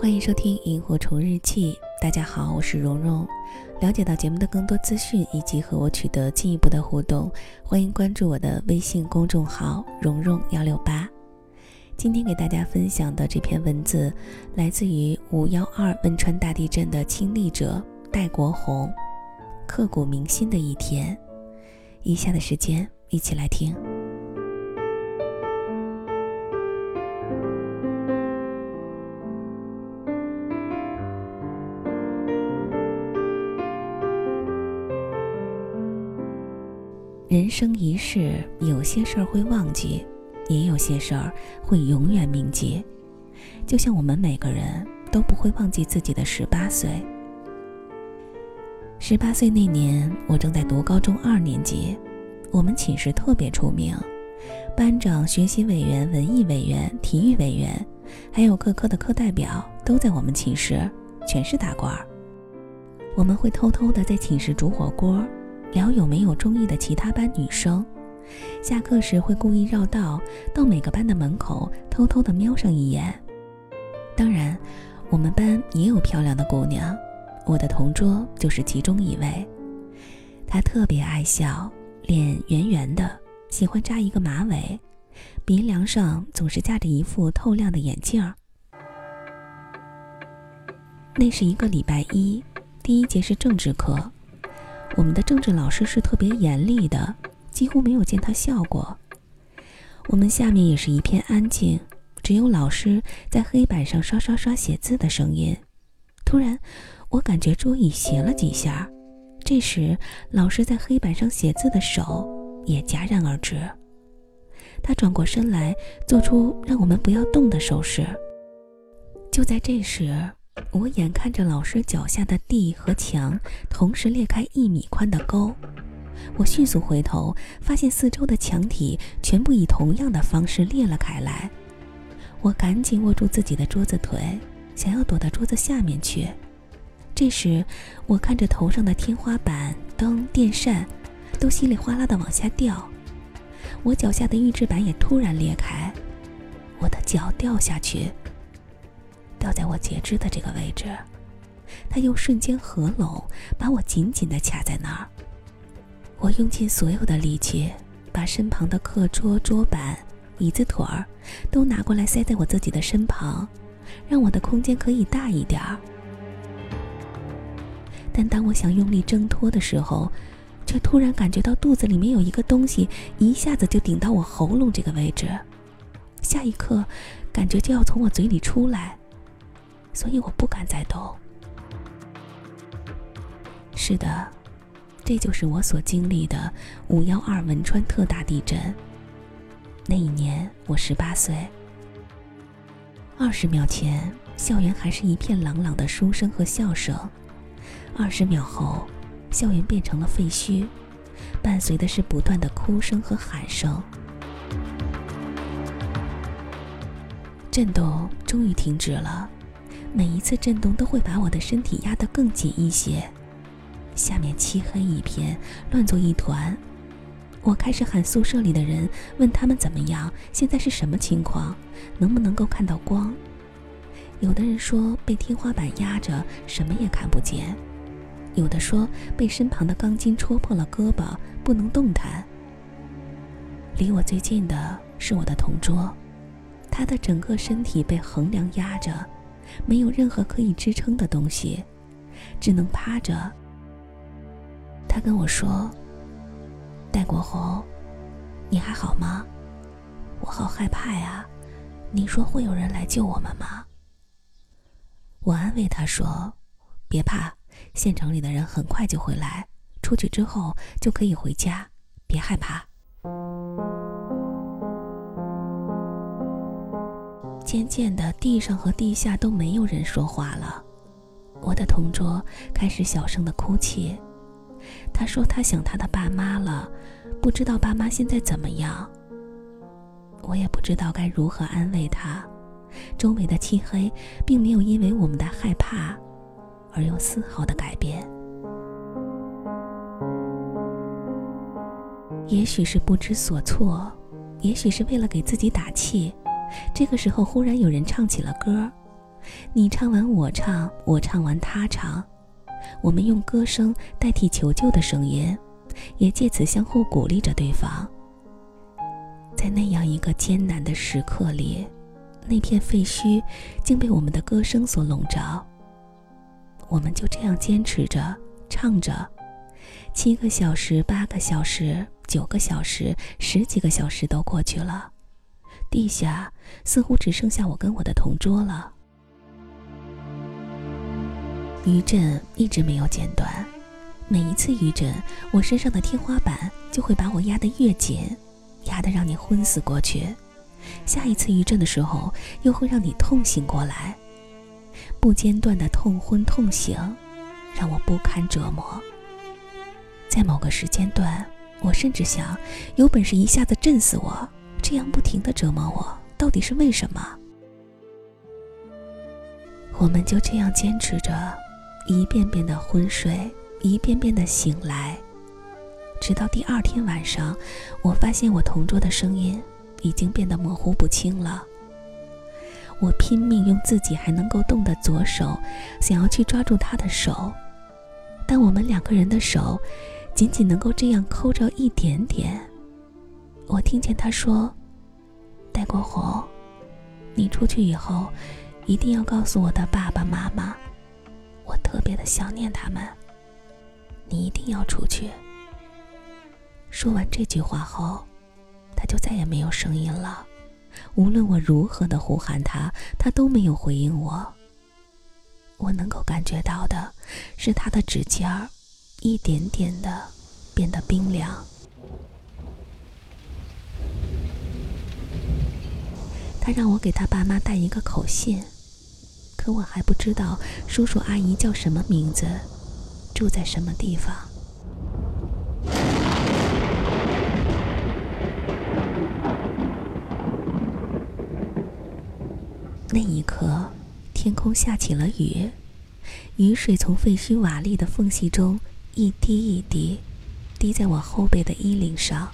欢迎收听《萤火虫日记》。大家好，我是蓉蓉。了解到节目的更多资讯以及和我取得进一步的互动，欢迎关注我的微信公众号“蓉蓉幺六八”。今天给大家分享的这篇文字，来自于五幺二汶川大地震的亲历者戴国红，刻骨铭心的一天。以下的时间，一起来听。人生一世，有些事儿会忘记，也有些事儿会永远铭记。就像我们每个人都不会忘记自己的十八岁。十八岁那年，我正在读高中二年级，我们寝室特别出名，班长、学习委员、文艺委员、体育委员，还有各科的课代表都在我们寝室，全是大官儿。我们会偷偷的在寝室煮火锅。聊有没有中意的其他班女生，下课时会故意绕道到每个班的门口，偷偷的瞄上一眼。当然，我们班也有漂亮的姑娘，我的同桌就是其中一位。她特别爱笑，脸圆圆的，喜欢扎一个马尾，鼻梁上总是架着一副透亮的眼镜儿。那是一个礼拜一，第一节是政治课。我们的政治老师是特别严厉的，几乎没有见他笑过。我们下面也是一片安静，只有老师在黑板上刷刷刷写字的声音。突然，我感觉桌椅斜了几下，这时老师在黑板上写字的手也戛然而止。他转过身来，做出让我们不要动的手势。就在这时。我眼看着老师脚下的地和墙同时裂开一米宽的沟，我迅速回头，发现四周的墙体全部以同样的方式裂了开来。我赶紧握住自己的桌子腿，想要躲到桌子下面去。这时，我看着头上的天花板、灯、电扇，都稀里哗啦的往下掉。我脚下的预制板也突然裂开，我的脚掉下去。掉在我截肢的这个位置，他又瞬间合拢，把我紧紧地卡在那儿。我用尽所有的力气，把身旁的课桌、桌板、椅子腿儿都拿过来塞在我自己的身旁，让我的空间可以大一点儿。但当我想用力挣脱的时候，却突然感觉到肚子里面有一个东西一下子就顶到我喉咙这个位置，下一刻，感觉就要从我嘴里出来。所以我不敢再动。是的，这就是我所经历的五幺二汶川特大地震。那一年我十八岁。二十秒前，校园还是一片朗朗的书声和笑声；二十秒后，校园变成了废墟，伴随的是不断的哭声和喊声。震动终于停止了。每一次震动都会把我的身体压得更紧一些，下面漆黑一片，乱作一团。我开始喊宿舍里的人，问他们怎么样，现在是什么情况，能不能够看到光。有的人说被天花板压着，什么也看不见；有的说被身旁的钢筋戳破了胳膊，不能动弹。离我最近的是我的同桌，他的整个身体被横梁压着。没有任何可以支撑的东西，只能趴着。他跟我说：“戴国红，你还好吗？我好害怕呀！你说会有人来救我们吗？”我安慰他说：“别怕，县城里的人很快就会来，出去之后就可以回家，别害怕。”渐渐的，地上和地下都没有人说话了。我的同桌开始小声的哭泣，他说他想他的爸妈了，不知道爸妈现在怎么样。我也不知道该如何安慰他。周围的漆黑并没有因为我们的害怕而有丝毫的改变。也许是不知所措，也许是为了给自己打气。这个时候，忽然有人唱起了歌，你唱完我唱，我唱完他唱，我们用歌声代替求救的声音，也借此相互鼓励着对方。在那样一个艰难的时刻里，那片废墟竟被我们的歌声所笼罩。我们就这样坚持着唱着，七个小时、八个小时、九个小时、十几个小时都过去了，地下似乎只剩下我跟我的同桌了。余震一直没有间断，每一次余震，我身上的天花板就会把我压得越紧，压得让你昏死过去。下一次余震的时候，又会让你痛醒过来，不间断的痛昏痛醒，让我不堪折磨。在某个时间段，我甚至想，有本事一下子震死我，这样不停的折磨我，到底是为什么？我们就这样坚持着。一遍遍的昏睡，一遍遍的醒来，直到第二天晚上，我发现我同桌的声音已经变得模糊不清了。我拼命用自己还能够动的左手，想要去抓住他的手，但我们两个人的手仅仅能够这样抠着一点点。我听见他说：“戴国红，你出去以后，一定要告诉我的爸爸妈妈。”我特别的想念他们。你一定要出去。说完这句话后，他就再也没有声音了。无论我如何的呼喊他，他都没有回应我。我能够感觉到的是他的指尖儿一点点的变得冰凉。他让我给他爸妈带一个口信。可我还不知道叔叔阿姨叫什么名字，住在什么地方。那一刻，天空下起了雨，雨水从废墟瓦砾的缝隙中一滴一滴，滴在我后背的衣领上。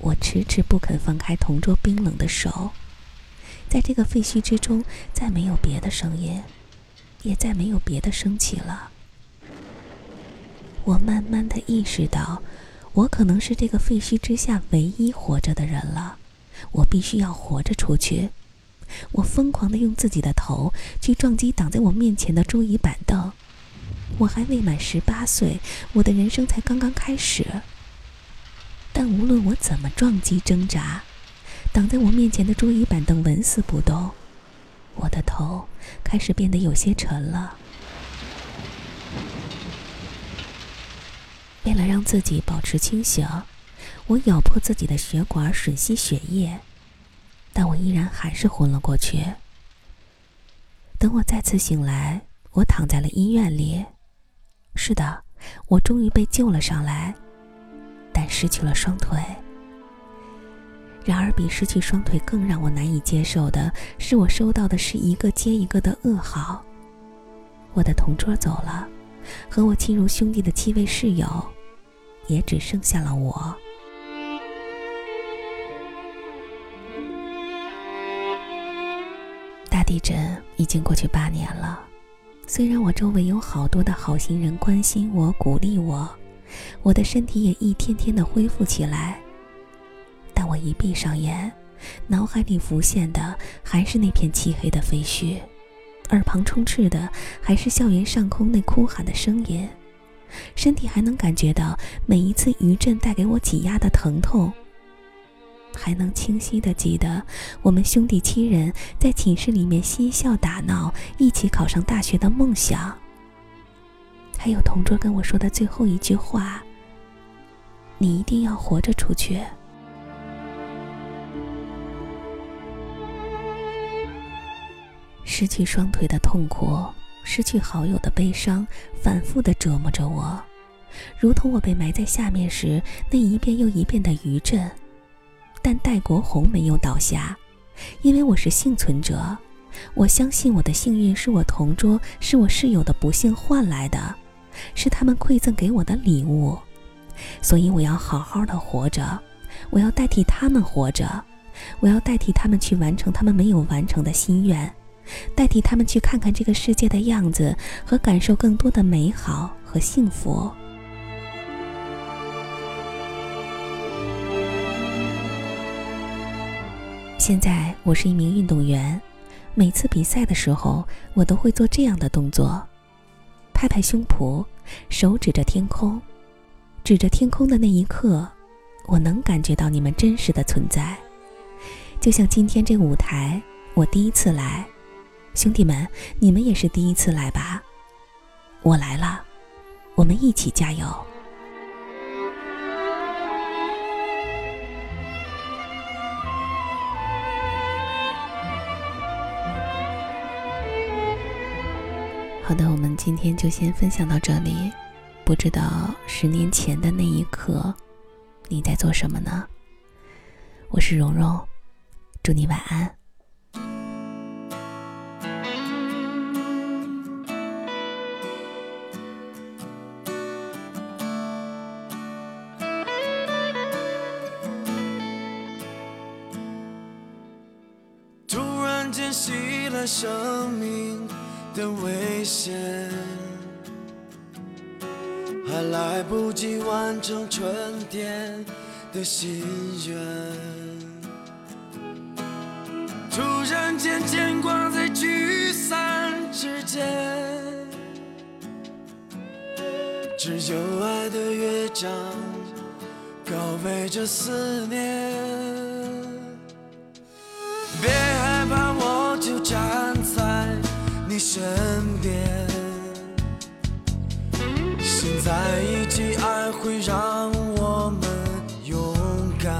我迟迟不肯放开同桌冰冷的手。在这个废墟之中，再没有别的声音，也再没有别的升起了。我慢慢的意识到，我可能是这个废墟之下唯一活着的人了。我必须要活着出去。我疯狂的用自己的头去撞击挡在我面前的桌椅板凳。我还未满十八岁，我的人生才刚刚开始。但无论我怎么撞击挣扎，挡在我面前的桌椅板凳纹丝不动，我的头开始变得有些沉了。为了让自己保持清醒，我咬破自己的血管吮吸血液，但我依然还是昏了过去。等我再次醒来，我躺在了医院里。是的，我终于被救了上来，但失去了双腿。然而，比失去双腿更让我难以接受的是，我收到的是一个接一个的噩耗。我的同桌走了，和我亲如兄弟的七位室友，也只剩下了我。大地震已经过去八年了，虽然我周围有好多的好心人关心我、鼓励我，我的身体也一天天的恢复起来。但我一闭上眼，脑海里浮现的还是那片漆黑的废墟，耳旁充斥的还是校园上空那哭喊的声音，身体还能感觉到每一次余震带给我挤压的疼痛，还能清晰的记得我们兄弟七人在寝室里面嬉笑打闹，一起考上大学的梦想，还有同桌跟我说的最后一句话：“你一定要活着出去。”失去双腿的痛苦，失去好友的悲伤，反复的折磨着我，如同我被埋在下面时那一遍又一遍的余震。但戴国红没有倒下，因为我是幸存者。我相信我的幸运是我同桌、是我室友的不幸换来的，是他们馈赠给我的礼物。所以我要好好的活着，我要代替他们活着，我要代替他们去完成他们没有完成的心愿。代替他们去看看这个世界的样子和感受更多的美好和幸福。现在我是一名运动员，每次比赛的时候，我都会做这样的动作：拍拍胸脯，手指着天空，指着天空的那一刻，我能感觉到你们真实的存在。就像今天这舞台，我第一次来，兄弟们，你们也是第一次来吧？我来了，我们一起加油！好的，我们今天就先分享到这里。不知道十年前的那一刻，你在做什么呢？我是蓉蓉，祝你晚安。然间袭来生命。的危险，还来不及完成春天的心愿。突然间牵挂在聚散之间，只有爱的乐章，告别这思念。别身边，心在一起，爱会让我们勇敢。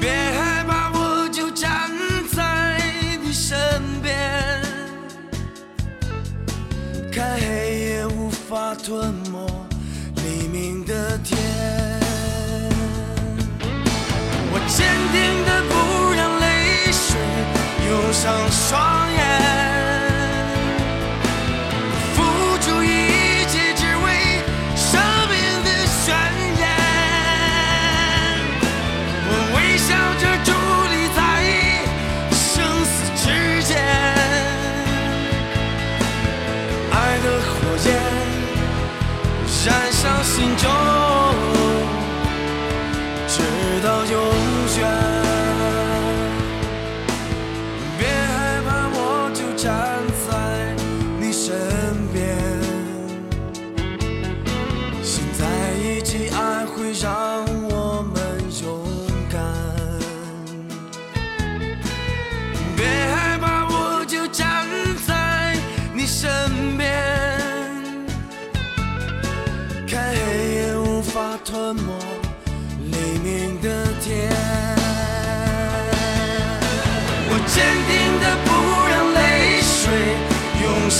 别害怕，我就站在你身边，看黑夜无法吞没。上双眼，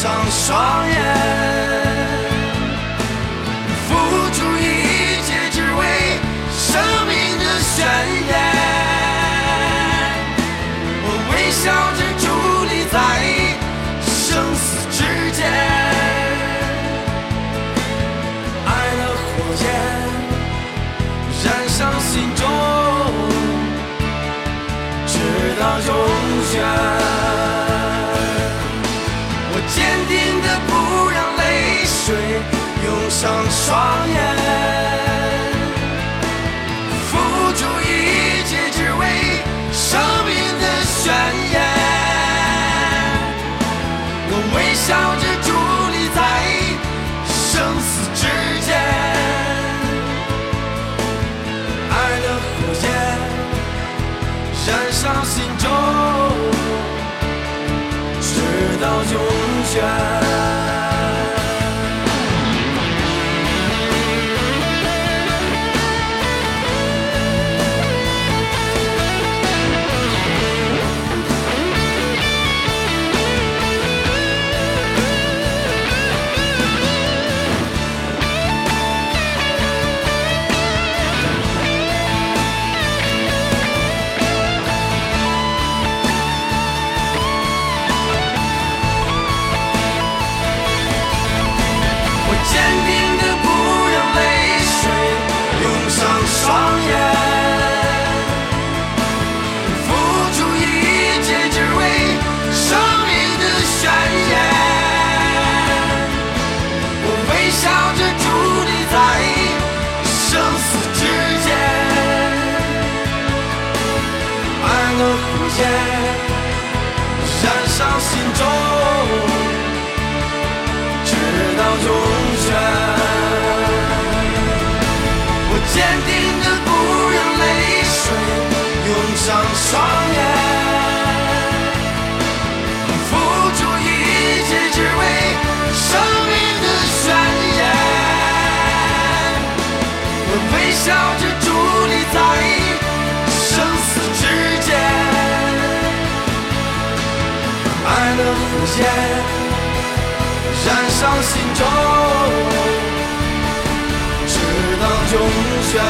上双眼。上双眼，付出一切只为生命的宣言。我微笑着伫立在生死之间，爱的火焰燃烧心中。直到永远。笑着伫立在生死之间，爱的火焰。燃烧心中，直到永远。